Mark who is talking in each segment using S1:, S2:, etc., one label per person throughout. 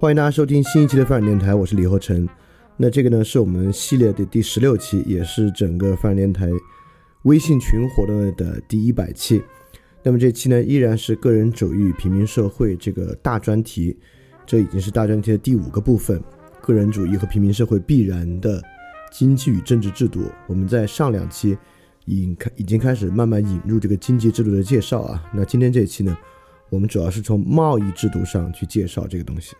S1: 欢迎大家收听新一期的泛展电台，我是李厚成。那这个呢是我们系列的第十六期，也是整个泛展电台微信群活动的第一百期。那么这期呢依然是个人主义与平民社会这个大专题，这已经是大专题的第五个部分，个人主义和平民社会必然的经济与政治制度。我们在上两期已开已经开始慢慢引入这个经济制度的介绍啊。那今天这一期呢，我们主要是从贸易制度上去介绍这个东西。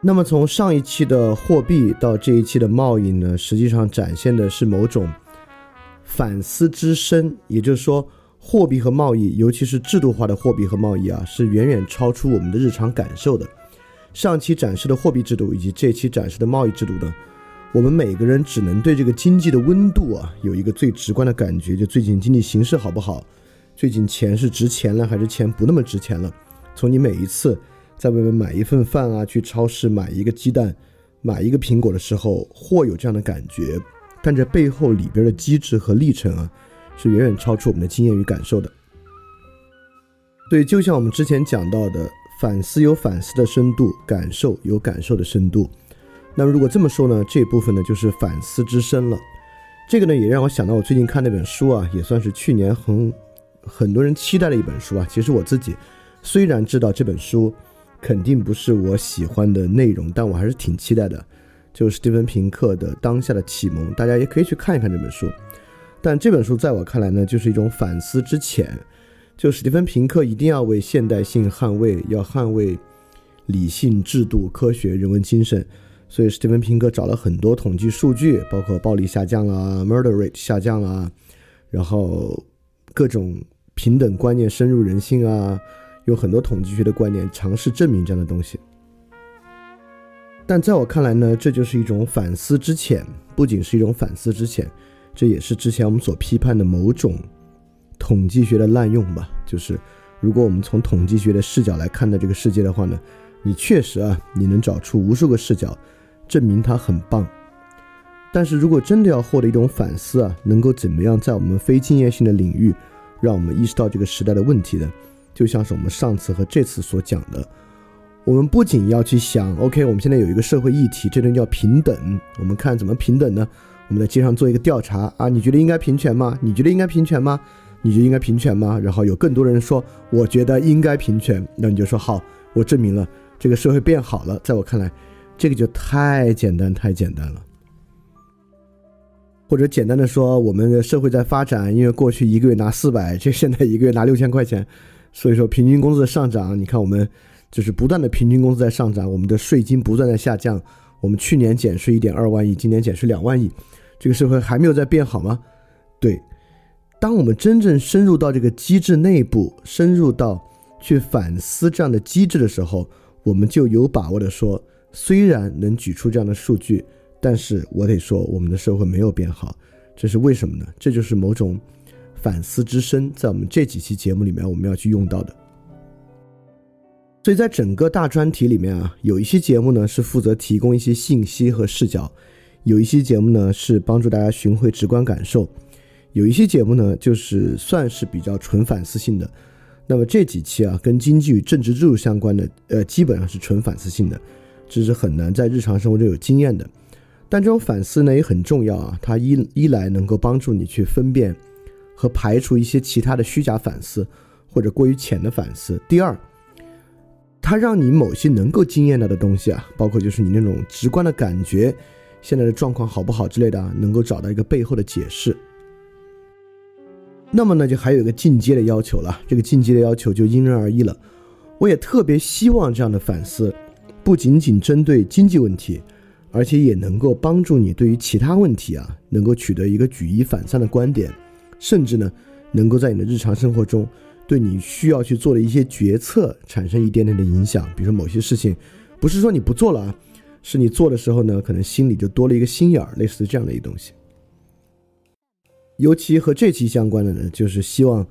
S1: 那么从上一期的货币到这一期的贸易呢，实际上展现的是某种反思之深。也就是说，货币和贸易，尤其是制度化的货币和贸易啊，是远远超出我们的日常感受的。上期展示的货币制度以及这期展示的贸易制度呢，我们每个人只能对这个经济的温度啊有一个最直观的感觉，就最近经济形势好不好？最近钱是值钱了还是钱不那么值钱了？从你每一次。在外面买一份饭啊，去超市买一个鸡蛋，买一个苹果的时候，或有这样的感觉，但这背后里边的机制和历程啊，是远远超出我们的经验与感受的。对，就像我们之前讲到的，反思有反思的深度，感受有感受的深度。那么如果这么说呢，这部分呢就是反思之深了。这个呢也让我想到我最近看那本书啊，也算是去年很很多人期待的一本书啊。其实我自己虽然知道这本书。肯定不是我喜欢的内容，但我还是挺期待的。就史蒂芬平克的《当下的启蒙》，大家也可以去看一看这本书。但这本书在我看来呢，就是一种反思之浅。就史蒂芬平克一定要为现代性捍卫，要捍卫理性、制度、科学、人文精神。所以史蒂芬平克找了很多统计数据，包括暴力下降了，murder rate 下降了，然后各种平等观念深入人心啊。有很多统计学的观点尝试证明这样的东西，但在我看来呢，这就是一种反思之浅，不仅是一种反思之浅，这也是之前我们所批判的某种统计学的滥用吧。就是如果我们从统计学的视角来看待这个世界的话呢，你确实啊，你能找出无数个视角证明它很棒，但是如果真的要获得一种反思啊，能够怎么样在我们非经验性的领域，让我们意识到这个时代的问题呢？就像是我们上次和这次所讲的，我们不仅要去想，OK，我们现在有一个社会议题，这东西叫平等，我们看怎么平等呢？我们在街上做一个调查啊，你觉得应该平权吗？你觉得应该平权吗？你觉得应该平权吗？然后有更多人说，我觉得应该平权，那你就说好，我证明了这个社会变好了。在我看来，这个就太简单，太简单了。或者简单的说，我们的社会在发展，因为过去一个月拿四百，这现在一个月拿六千块钱。所以说，平均工资的上涨，你看我们就是不断的平均工资在上涨，我们的税金不断的下降，我们去年减税一点二万亿，今年减税两万亿，这个社会还没有在变好吗？对，当我们真正深入到这个机制内部，深入到去反思这样的机制的时候，我们就有把握的说，虽然能举出这样的数据，但是我得说，我们的社会没有变好，这是为什么呢？这就是某种反思之声，在我们这几期节目里面我们要去用到的。所以在整个大专题里面啊，有一些节目呢是负责提供一些信息和视角，有一些节目呢是帮助大家寻回直观感受，有一些节目呢就是算是比较纯反思性的。那么这几期啊，跟经济与政治制度相关的，呃，基本上是纯反思性的，这是很难在日常生活中有经验的。但这种反思呢也很重要啊，它一一来能够帮助你去分辨和排除一些其他的虚假反思或者过于浅的反思。第二。它让你某些能够惊艳到的东西啊，包括就是你那种直观的感觉，现在的状况好不好之类的啊，能够找到一个背后的解释。那么呢，就还有一个进阶的要求了，这个进阶的要求就因人而异了。我也特别希望这样的反思，不仅仅针对经济问题，而且也能够帮助你对于其他问题啊，能够取得一个举一反三的观点，甚至呢，能够在你的日常生活中。对你需要去做的一些决策产生一点点的影响，比如说某些事情，不是说你不做了啊，是你做的时候呢，可能心里就多了一个心眼儿，类似这样的一个东西。尤其和这期相关的呢，就是希望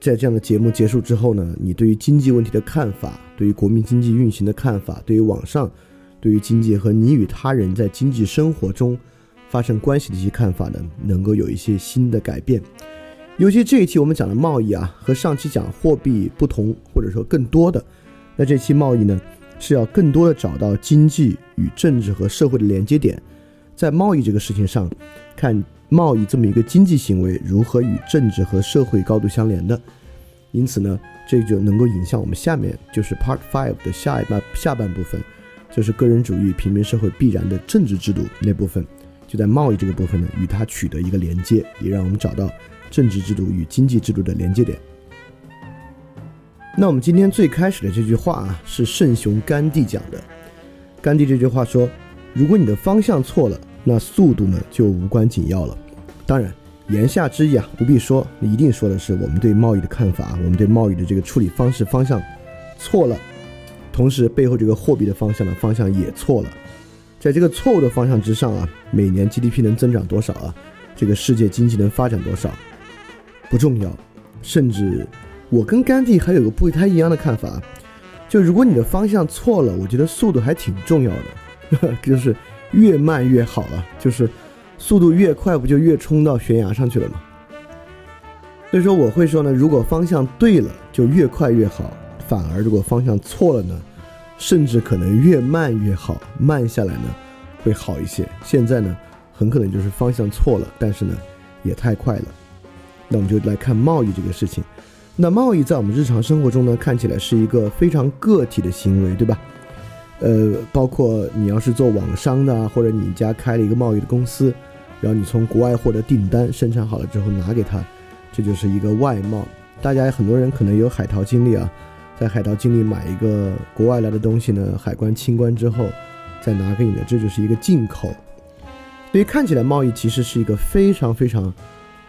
S1: 在这样的节目结束之后呢，你对于经济问题的看法，对于国民经济运行的看法，对于网上对于经济和你与他人在经济生活中发生关系的一些看法呢，能够有一些新的改变。尤其这一期我们讲的贸易啊，和上期讲货币不同，或者说更多的，那这期贸易呢，是要更多的找到经济与政治和社会的连接点，在贸易这个事情上，看贸易这么一个经济行为如何与政治和社会高度相连的。因此呢，这就能够引向我们下面就是 Part Five 的下一半下半部分，就是个人主义平民社会必然的政治制度那部分，就在贸易这个部分呢，与它取得一个连接，也让我们找到。政治制度与经济制度的连接点。那我们今天最开始的这句话啊，是圣雄甘地讲的。甘地这句话说：“如果你的方向错了，那速度呢就无关紧要了。”当然，言下之意啊，不必说，一定说的是我们对贸易的看法，我们对贸易的这个处理方式方向错了。同时，背后这个货币的方向的方向也错了。在这个错误的方向之上啊，每年 GDP 能增长多少啊？这个世界经济能发展多少？不重要，甚至我跟甘地还有个不太一样的看法，就如果你的方向错了，我觉得速度还挺重要的，就是越慢越好了，就是速度越快，不就越冲到悬崖上去了吗？所以说我会说呢，如果方向对了，就越快越好；反而如果方向错了呢，甚至可能越慢越好，慢下来呢会好一些。现在呢，很可能就是方向错了，但是呢也太快了。那我们就来看贸易这个事情。那贸易在我们日常生活中呢，看起来是一个非常个体的行为，对吧？呃，包括你要是做网商的，或者你家开了一个贸易的公司，然后你从国外获得订单，生产好了之后拿给他，这就是一个外贸。大家很多人可能有海淘经历啊，在海淘经历买一个国外来的东西呢，海关清关之后再拿给你的，这就是一个进口。所以看起来贸易其实是一个非常非常。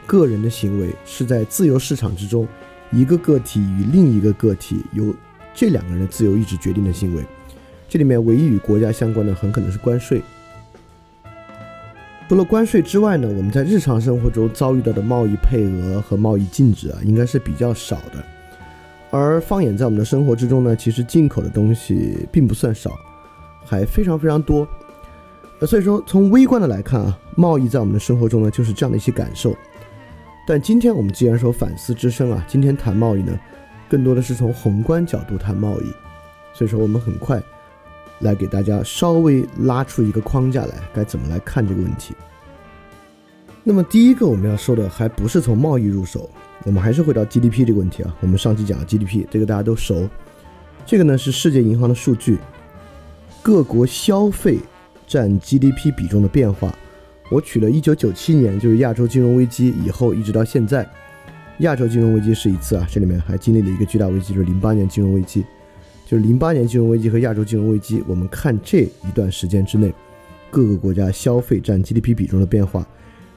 S1: 个人的行为是在自由市场之中，一个个体与另一个个体由这两个人自由意志决定的行为。这里面唯一与国家相关的，很可能是关税。除了关税之外呢，我们在日常生活中遭遇到的贸易配额和贸易禁止啊，应该是比较少的。而放眼在我们的生活之中呢，其实进口的东西并不算少，还非常非常多。呃，所以说从微观的来看啊，贸易在我们的生活中呢，就是这样的一些感受。但今天我们既然说反思之声啊，今天谈贸易呢，更多的是从宏观角度谈贸易，所以说我们很快来给大家稍微拉出一个框架来，该怎么来看这个问题。那么第一个我们要说的还不是从贸易入手，我们还是回到 GDP 这个问题啊。我们上期讲了 GDP 这个大家都熟，这个呢是世界银行的数据，各国消费占 GDP 比重的变化。我取了1997年，就是亚洲金融危机以后一直到现在，亚洲金融危机是一次啊，这里面还经历了一个巨大危机，就是08年金融危机，就是零八年金融危机和亚洲金融危机，我们看这一段时间之内各个国家消费占 GDP 比重的变化。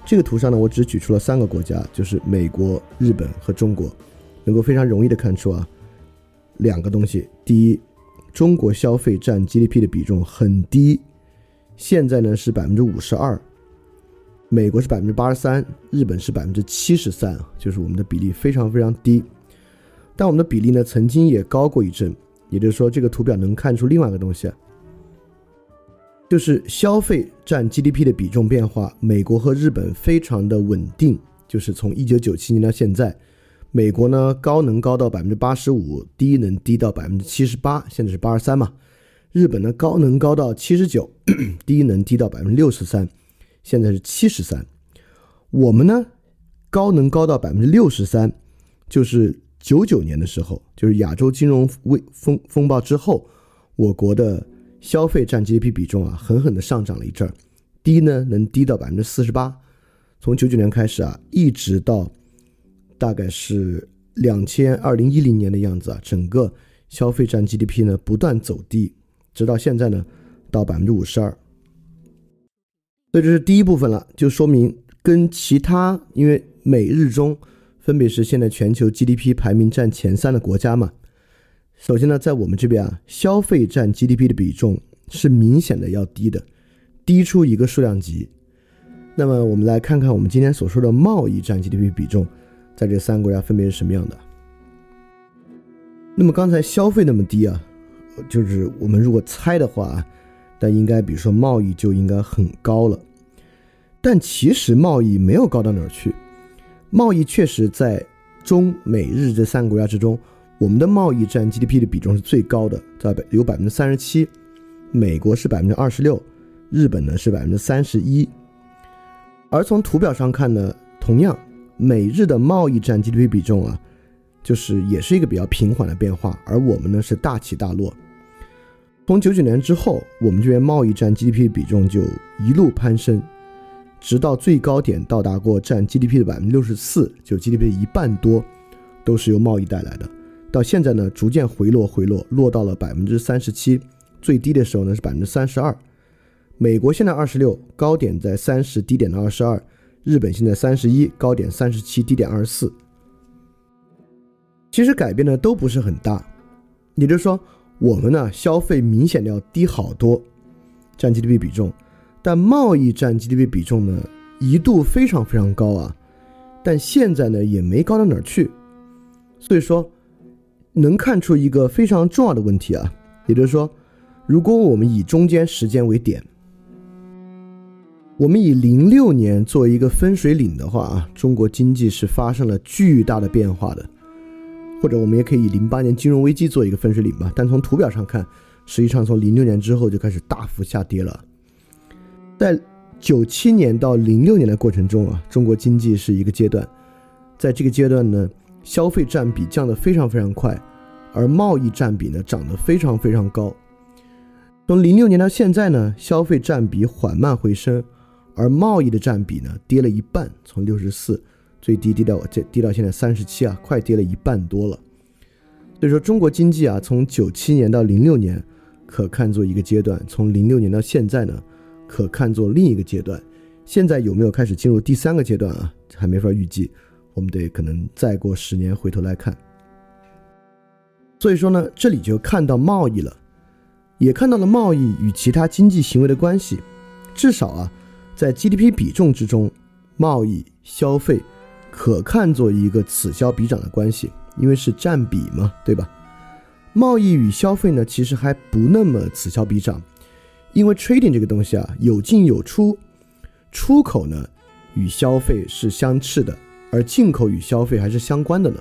S1: 这个图上呢，我只举出了三个国家，就是美国、日本和中国，能够非常容易的看出啊两个东西。第一，中国消费占 GDP 的比重很低，现在呢是百分之五十二。美国是百分之八十三，日本是百分之七十三，就是我们的比例非常非常低。但我们的比例呢，曾经也高过一阵。也就是说，这个图表能看出另外一个东西，就是消费占 GDP 的比重变化。美国和日本非常的稳定，就是从一九九七年到现在，美国呢高能高到百分之八十五，低能低到百分之七十八，现在是八十三嘛。日本呢高能高到七十九，低能低到百分之六十三。现在是七十三，我们呢高能高到百分之六十三，就是九九年的时候，就是亚洲金融危风风暴之后，我国的消费占 GDP 比重啊狠狠的上涨了一阵儿，低呢能低到百分之四十八，从九九年开始啊，一直到大概是两千二零一零年的样子啊，整个消费占 GDP 呢不断走低，直到现在呢到百分之五十二。所以这是第一部分了，就说明跟其他，因为美日中分别是现在全球 GDP 排名占前三的国家嘛。首先呢，在我们这边啊，消费占 GDP 的比重是明显的要低的，低出一个数量级。那么我们来看看我们今天所说的贸易占 GDP 比重，在这三个国家分别是什么样的。那么刚才消费那么低啊，就是我们如果猜的话。但应该，比如说贸易就应该很高了，但其实贸易没有高到哪儿去。贸易确实在中美日这三个国家之中，我们的贸易占 GDP 的比重是最高的，在有百分之三十七，美国是百分之二十六，日本呢是百分之三十一。而从图表上看呢，同样美日的贸易占 GDP 比重啊，就是也是一个比较平缓的变化，而我们呢是大起大落。从九九年之后，我们这边贸易占 GDP 的比重就一路攀升，直到最高点到达过占 GDP 的百分之六十四，就 GDP 的一半多都是由贸易带来的。到现在呢，逐渐回落回落，落到了百分之三十七，最低的时候呢是百分之三十二。美国现在二十六，高点在三十，低点的二十二。日本现在三十一，高点三十七，低点二十四。其实改变的都不是很大，也就是说。我们呢，消费明显的要低好多，占 GDP 比重，但贸易占 GDP 比重呢，一度非常非常高啊，但现在呢，也没高到哪儿去，所以说，能看出一个非常重要的问题啊，也就是说，如果我们以中间时间为点，我们以零六年作为一个分水岭的话啊，中国经济是发生了巨大的变化的。或者我们也可以以零八年金融危机做一个分水岭吧，但从图表上看，实际上从零六年之后就开始大幅下跌了。在九七年到零六年的过程中啊，中国经济是一个阶段，在这个阶段呢，消费占比降得非常非常快，而贸易占比呢涨得非常非常高。从零六年到现在呢，消费占比缓慢回升，而贸易的占比呢跌了一半，从六十四。最低低到这低到现在三十七啊，快跌了一半多了。所以说，中国经济啊，从九七年到零六年，可看作一个阶段；从零六年到现在呢，可看作另一个阶段。现在有没有开始进入第三个阶段啊？还没法预计，我们得可能再过十年回头来看。所以说呢，这里就看到贸易了，也看到了贸易与其他经济行为的关系。至少啊，在 GDP 比重之中，贸易消费。可看作一个此消彼长的关系，因为是占比嘛，对吧？贸易与消费呢，其实还不那么此消彼长，因为 trading 这个东西啊，有进有出，出口呢与消费是相斥的，而进口与消费还是相关的呢。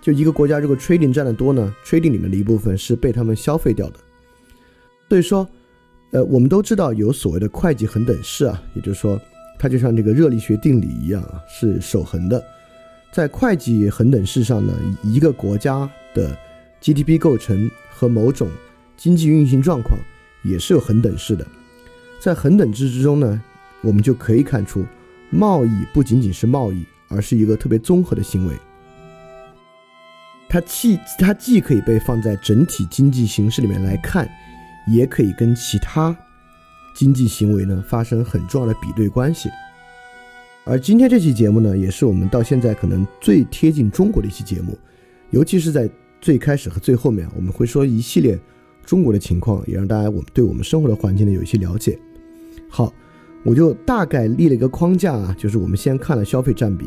S1: 就一个国家如果 trading 占的多呢，trading 里面的一部分是被他们消费掉的。所以说，呃，我们都知道有所谓的会计恒等式啊，也就是说。它就像这个热力学定理一样啊，是守恒的。在会计恒等式上呢，一个国家的 GDP 构成和某种经济运行状况也是有恒等式的。在恒等制之中呢，我们就可以看出，贸易不仅仅是贸易，而是一个特别综合的行为。它既它既可以被放在整体经济形势里面来看，也可以跟其他经济行为呢发生很重要的比对关系。而今天这期节目呢，也是我们到现在可能最贴近中国的一期节目，尤其是在最开始和最后面，我们会说一系列中国的情况，也让大家我们对我们生活的环境呢有一些了解。好，我就大概立了一个框架啊，就是我们先看了消费占比，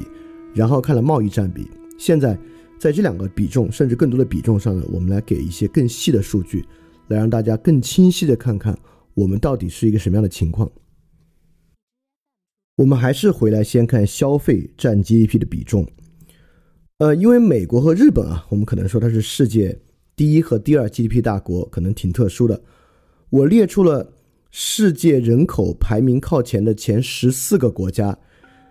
S1: 然后看了贸易占比，现在在这两个比重甚至更多的比重上呢，我们来给一些更细的数据，来让大家更清晰的看看我们到底是一个什么样的情况。我们还是回来先看消费占 GDP 的比重，呃，因为美国和日本啊，我们可能说它是世界第一和第二 GDP 大国，可能挺特殊的。我列出了世界人口排名靠前的前十四个国家，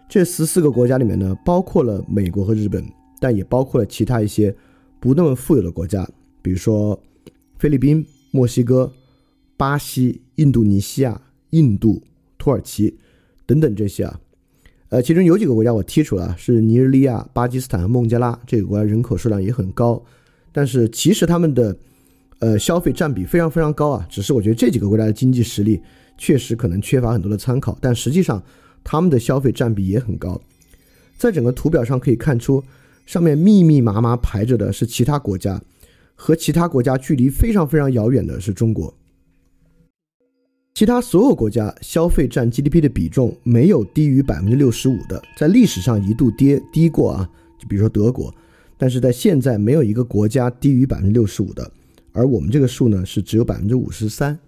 S1: 这十四个国家里面呢，包括了美国和日本，但也包括了其他一些不那么富有的国家，比如说菲律宾、墨西哥、巴西、印度尼西亚、印度、土耳其。等等这些啊，呃，其中有几个国家我剔除了，是尼日利亚、巴基斯坦和孟加拉这个国家人口数量也很高，但是其实他们的呃消费占比非常非常高啊。只是我觉得这几个国家的经济实力确实可能缺乏很多的参考，但实际上他们的消费占比也很高。在整个图表上可以看出，上面密密麻麻排着的是其他国家，和其他国家距离非常非常遥远的是中国。其他所有国家消费占 GDP 的比重没有低于百分之六十五的，在历史上一度跌低过啊，就比如说德国，但是在现在没有一个国家低于百分之六十五的，而我们这个数呢是只有百分之五十三，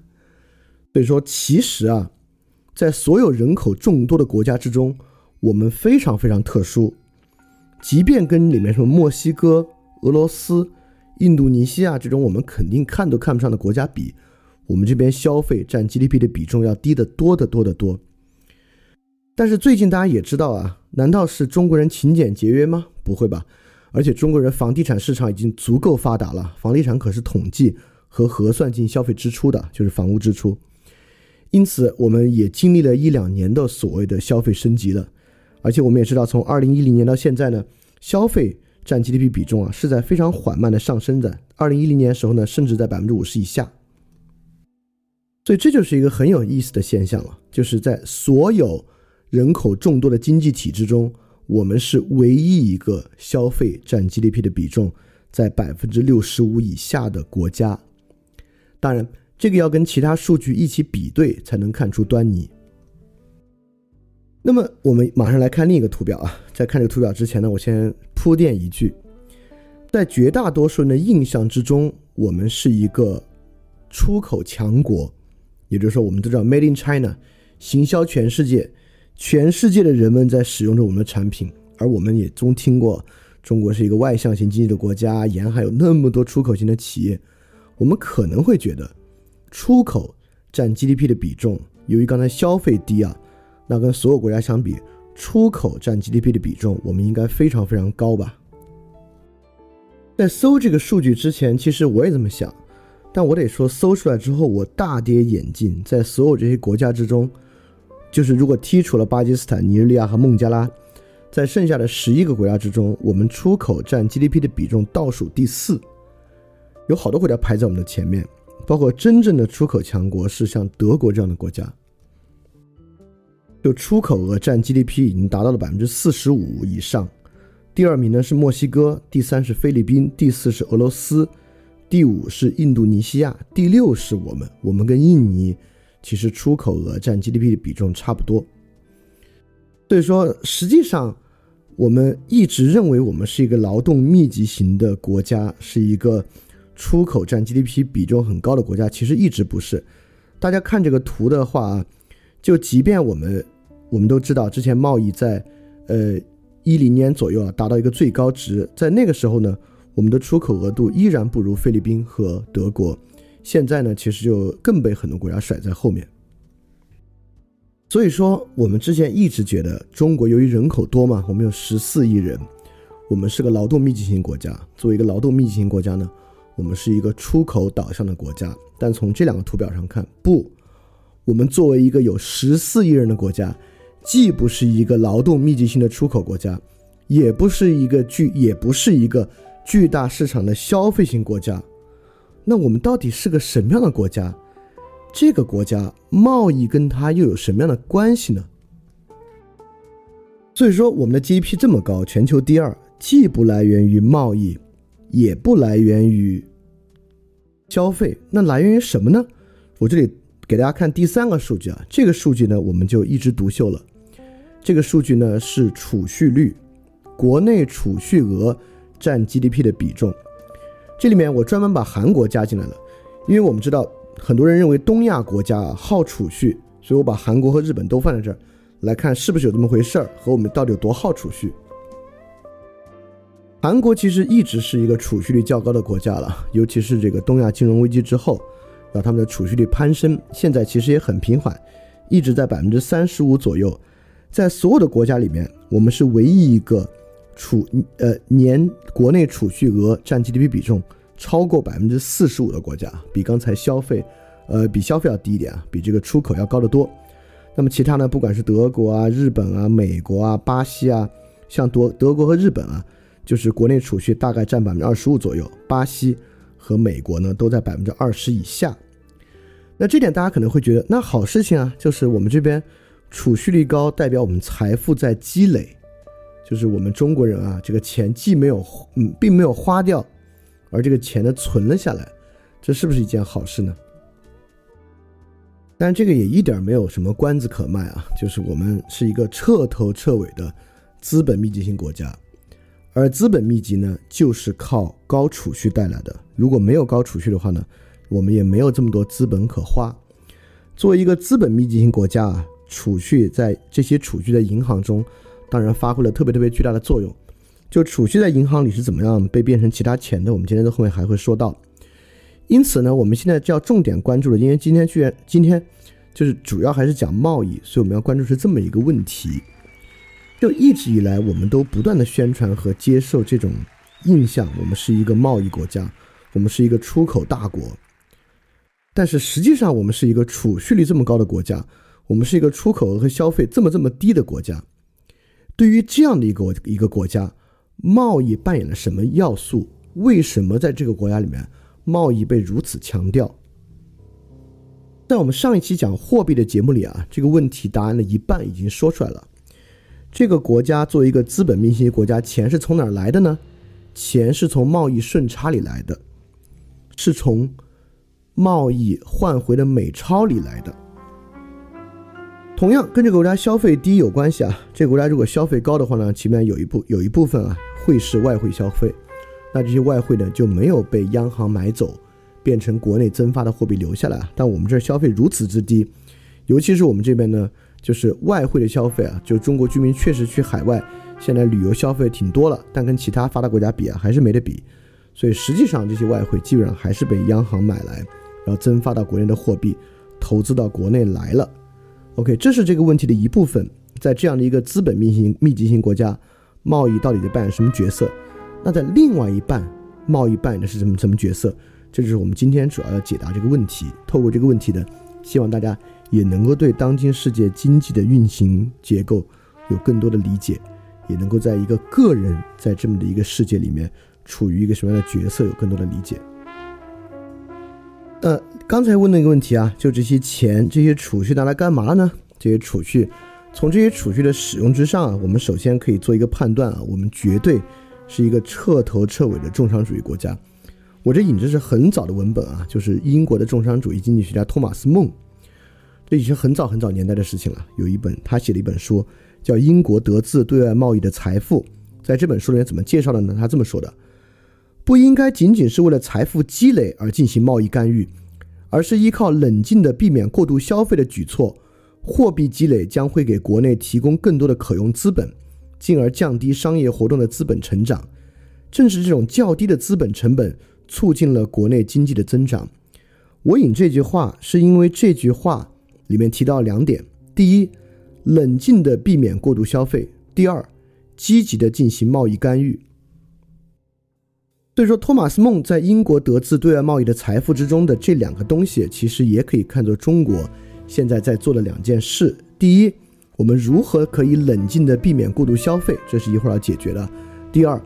S1: 所以说其实啊，在所有人口众多的国家之中，我们非常非常特殊，即便跟里面什么墨西哥、俄罗斯、印度尼西亚这种我们肯定看都看不上的国家比。我们这边消费占 GDP 的比重要低得多得多得多，但是最近大家也知道啊，难道是中国人勤俭节约吗？不会吧，而且中国人房地产市场已经足够发达了，房地产可是统计和核算进消费支出的，就是房屋支出。因此，我们也经历了一两年的所谓的消费升级了，而且我们也知道，从二零一零年到现在呢，消费占 GDP 比重啊是在非常缓慢的上升的。二零一零年的时候呢，甚至在百分之五十以下。所以这就是一个很有意思的现象了，就是在所有人口众多的经济体之中，我们是唯一一个消费占 GDP 的比重在百分之六十五以下的国家。当然，这个要跟其他数据一起比对才能看出端倪。那么，我们马上来看另一个图表啊。在看这个图表之前呢，我先铺垫一句，在绝大多数人的印象之中，我们是一个出口强国。也就是说，我们都知道 “Made in China”，行销全世界，全世界的人们在使用着我们的产品，而我们也总听过中国是一个外向型经济的国家，沿海有那么多出口型的企业，我们可能会觉得出口占 GDP 的比重，由于刚才消费低啊，那跟所有国家相比，出口占 GDP 的比重，我们应该非常非常高吧？在搜这个数据之前，其实我也这么想。但我得说，搜出来之后，我大跌眼镜。在所有这些国家之中，就是如果剔除了巴基斯坦、尼日利亚和孟加拉，在剩下的十一个国家之中，我们出口占 GDP 的比重倒数第四，有好多国家排在我们的前面，包括真正的出口强国是像德国这样的国家，就出口额占 GDP 已经达到了百分之四十五以上。第二名呢是墨西哥，第三是菲律宾，第四是俄罗斯。第五是印度尼西亚，第六是我们。我们跟印尼其实出口额占 GDP 的比重差不多。所以说，实际上我们一直认为我们是一个劳动密集型的国家，是一个出口占 GDP 比重很高的国家。其实一直不是。大家看这个图的话，就即便我们我们都知道，之前贸易在呃一零年左右啊达到一个最高值，在那个时候呢。我们的出口额度依然不如菲律宾和德国，现在呢，其实就更被很多国家甩在后面。所以说，我们之前一直觉得中国由于人口多嘛，我们有十四亿人，我们是个劳动密集型国家。作为一个劳动密集型国家呢，我们是一个出口导向的国家。但从这两个图表上看，不，我们作为一个有十四亿人的国家，既不是一个劳动密集型的出口国家，也不是一个巨，也不是一个。巨大市场的消费型国家，那我们到底是个什么样的国家？这个国家贸易跟它又有什么样的关系呢？所以说，我们的 GDP 这么高，全球第二，既不来源于贸易，也不来源于消费，那来源于什么呢？我这里给大家看第三个数据啊，这个数据呢，我们就一枝独秀了。这个数据呢是储蓄率，国内储蓄额占 GDP 的比重。这里面我专门把韩国加进来了，因为我们知道很多人认为东亚国家啊好储蓄，所以我把韩国和日本都放在这儿来看是不是有这么回事儿，和我们到底有多好储蓄。韩国其实一直是一个储蓄率较高的国家了，尤其是这个东亚金融危机之后。让他们的储蓄率攀升，现在其实也很平缓，一直在百分之三十五左右。在所有的国家里面，我们是唯一一个储呃年国内储蓄额占 GDP 比重超过百分之四十五的国家，比刚才消费，呃比消费要低一点啊，比这个出口要高得多。那么其他呢，不管是德国啊、日本啊、美国啊、巴西啊，像德德国和日本啊，就是国内储蓄大概占百分之二十五左右，巴西。和美国呢都在百分之二十以下，那这点大家可能会觉得那好事情啊，就是我们这边储蓄率高，代表我们财富在积累，就是我们中国人啊，这个钱既没有嗯，并没有花掉，而这个钱呢存了下来，这是不是一件好事呢？但这个也一点没有什么关子可卖啊，就是我们是一个彻头彻尾的资本密集型国家。而资本密集呢，就是靠高储蓄带来的。如果没有高储蓄的话呢，我们也没有这么多资本可花。作为一个资本密集型国家啊，储蓄在这些储蓄在银行中，当然发挥了特别特别巨大的作用。就储蓄在银行里是怎么样被变成其他钱的，我们今天在后面还会说到。因此呢，我们现在就要重点关注的，因为今天居然今天就是主要还是讲贸易，所以我们要关注是这么一个问题。就一直以来，我们都不断的宣传和接受这种印象：我们是一个贸易国家，我们是一个出口大国。但是实际上，我们是一个储蓄率这么高的国家，我们是一个出口额和消费这么这么低的国家。对于这样的一个一个国家，贸易扮演了什么要素？为什么在这个国家里面，贸易被如此强调？在我们上一期讲货币的节目里啊，这个问题答案的一半已经说出来了。这个国家作为一个资本密集型国家，钱是从哪儿来的呢？钱是从贸易顺差里来的，是从贸易换回的美钞里来的。同样跟这个国家消费低有关系啊。这个国家如果消费高的话呢，前面有一部有一部分啊会是外汇消费，那这些外汇呢就没有被央行买走，变成国内增发的货币留下来。但我们这儿消费如此之低，尤其是我们这边呢。就是外汇的消费啊，就中国居民确实去海外，现在旅游消费挺多了，但跟其他发达国家比啊，还是没得比。所以实际上这些外汇基本上还是被央行买来，然后增发到国内的货币，投资到国内来了。OK，这是这个问题的一部分。在这样的一个资本密集密集型国家，贸易到底在扮演什么角色？那在另外一半，贸易扮演的是什么什么角色？这就是我们今天主要要解答这个问题。透过这个问题呢，希望大家。也能够对当今世界经济的运行结构有更多的理解，也能够在一个个人在这么的一个世界里面处于一个什么样的角色有更多的理解。呃，刚才问那个问题啊，就这些钱、这些储蓄拿来干嘛呢？这些储蓄，从这些储蓄的使用之上啊，我们首先可以做一个判断啊，我们绝对是一个彻头彻尾的重商主义国家。我这引的是很早的文本啊，就是英国的重商主义经济学家托马斯孟。这已经很早很早年代的事情了。有一本他写了一本书，叫《英国得自对外贸易的财富》。在这本书里面怎么介绍的呢？他这么说的：不应该仅仅是为了财富积累而进行贸易干预，而是依靠冷静的避免过度消费的举措。货币积累将会给国内提供更多的可用资本，进而降低商业活动的资本成长。正是这种较低的资本成本，促进了国内经济的增长。我引这句话，是因为这句话。里面提到两点：第一，冷静的避免过度消费；第二，积极的进行贸易干预。所以说，托马斯孟在英国得自对外贸易的财富之中的这两个东西，其实也可以看作中国现在在做的两件事。第一，我们如何可以冷静的避免过度消费，这是一会儿要解决的；第二，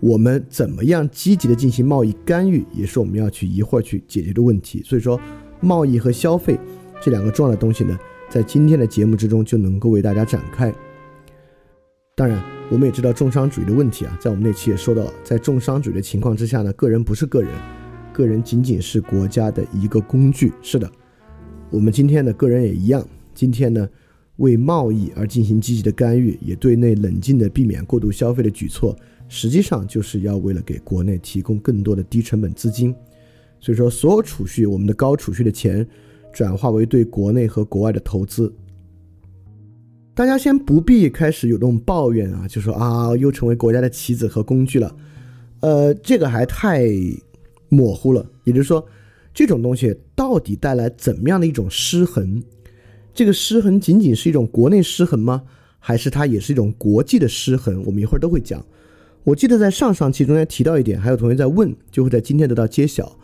S1: 我们怎么样积极的进行贸易干预，也是我们要去一会儿去解决的问题。所以说，贸易和消费这两个重要的东西呢，在今天的节目之中就能够为大家展开。当然，我们也知道重商主义的问题啊，在我们那期也说到了，在重商主义的情况之下呢，个人不是个人，个人仅仅是国家的一个工具。是的，我们今天的个人也一样，今天呢。为贸易而进行积极的干预，也对内冷静的避免过度消费的举措，实际上就是要为了给国内提供更多的低成本资金。所以说，所有储蓄，我们的高储蓄的钱，转化为对国内和国外的投资。大家先不必开始有这种抱怨啊，就说啊，又成为国家的棋子和工具了。呃，这个还太模糊了。也就是说，这种东西到底带来怎么样的一种失衡？这个失衡仅仅是一种国内失衡吗？还是它也是一种国际的失衡？我们一会儿都会讲。我记得在上上期中间提到一点，还有同学在问，就会在今天得到揭晓。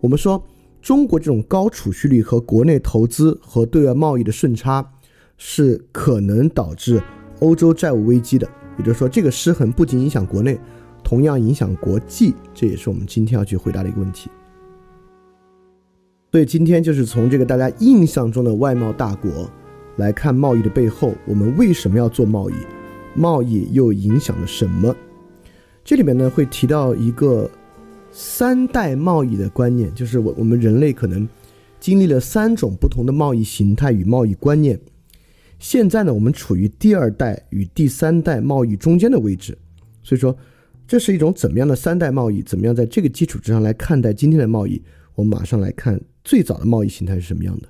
S1: 我们说，中国这种高储蓄率和国内投资和对外贸易的顺差，是可能导致欧洲债务危机的。也就是说，这个失衡不仅影响国内，同样影响国际。这也是我们今天要去回答的一个问题。所以今天就是从这个大家印象中的外贸大国来看贸易的背后，我们为什么要做贸易？贸易又影响了什么？这里面呢会提到一个三代贸易的观念，就是我我们人类可能经历了三种不同的贸易形态与贸易观念。现在呢，我们处于第二代与第三代贸易中间的位置。所以说，这是一种怎么样的三代贸易？怎么样在这个基础之上来看待今天的贸易？我们马上来看。最早的贸易形态是什么样的？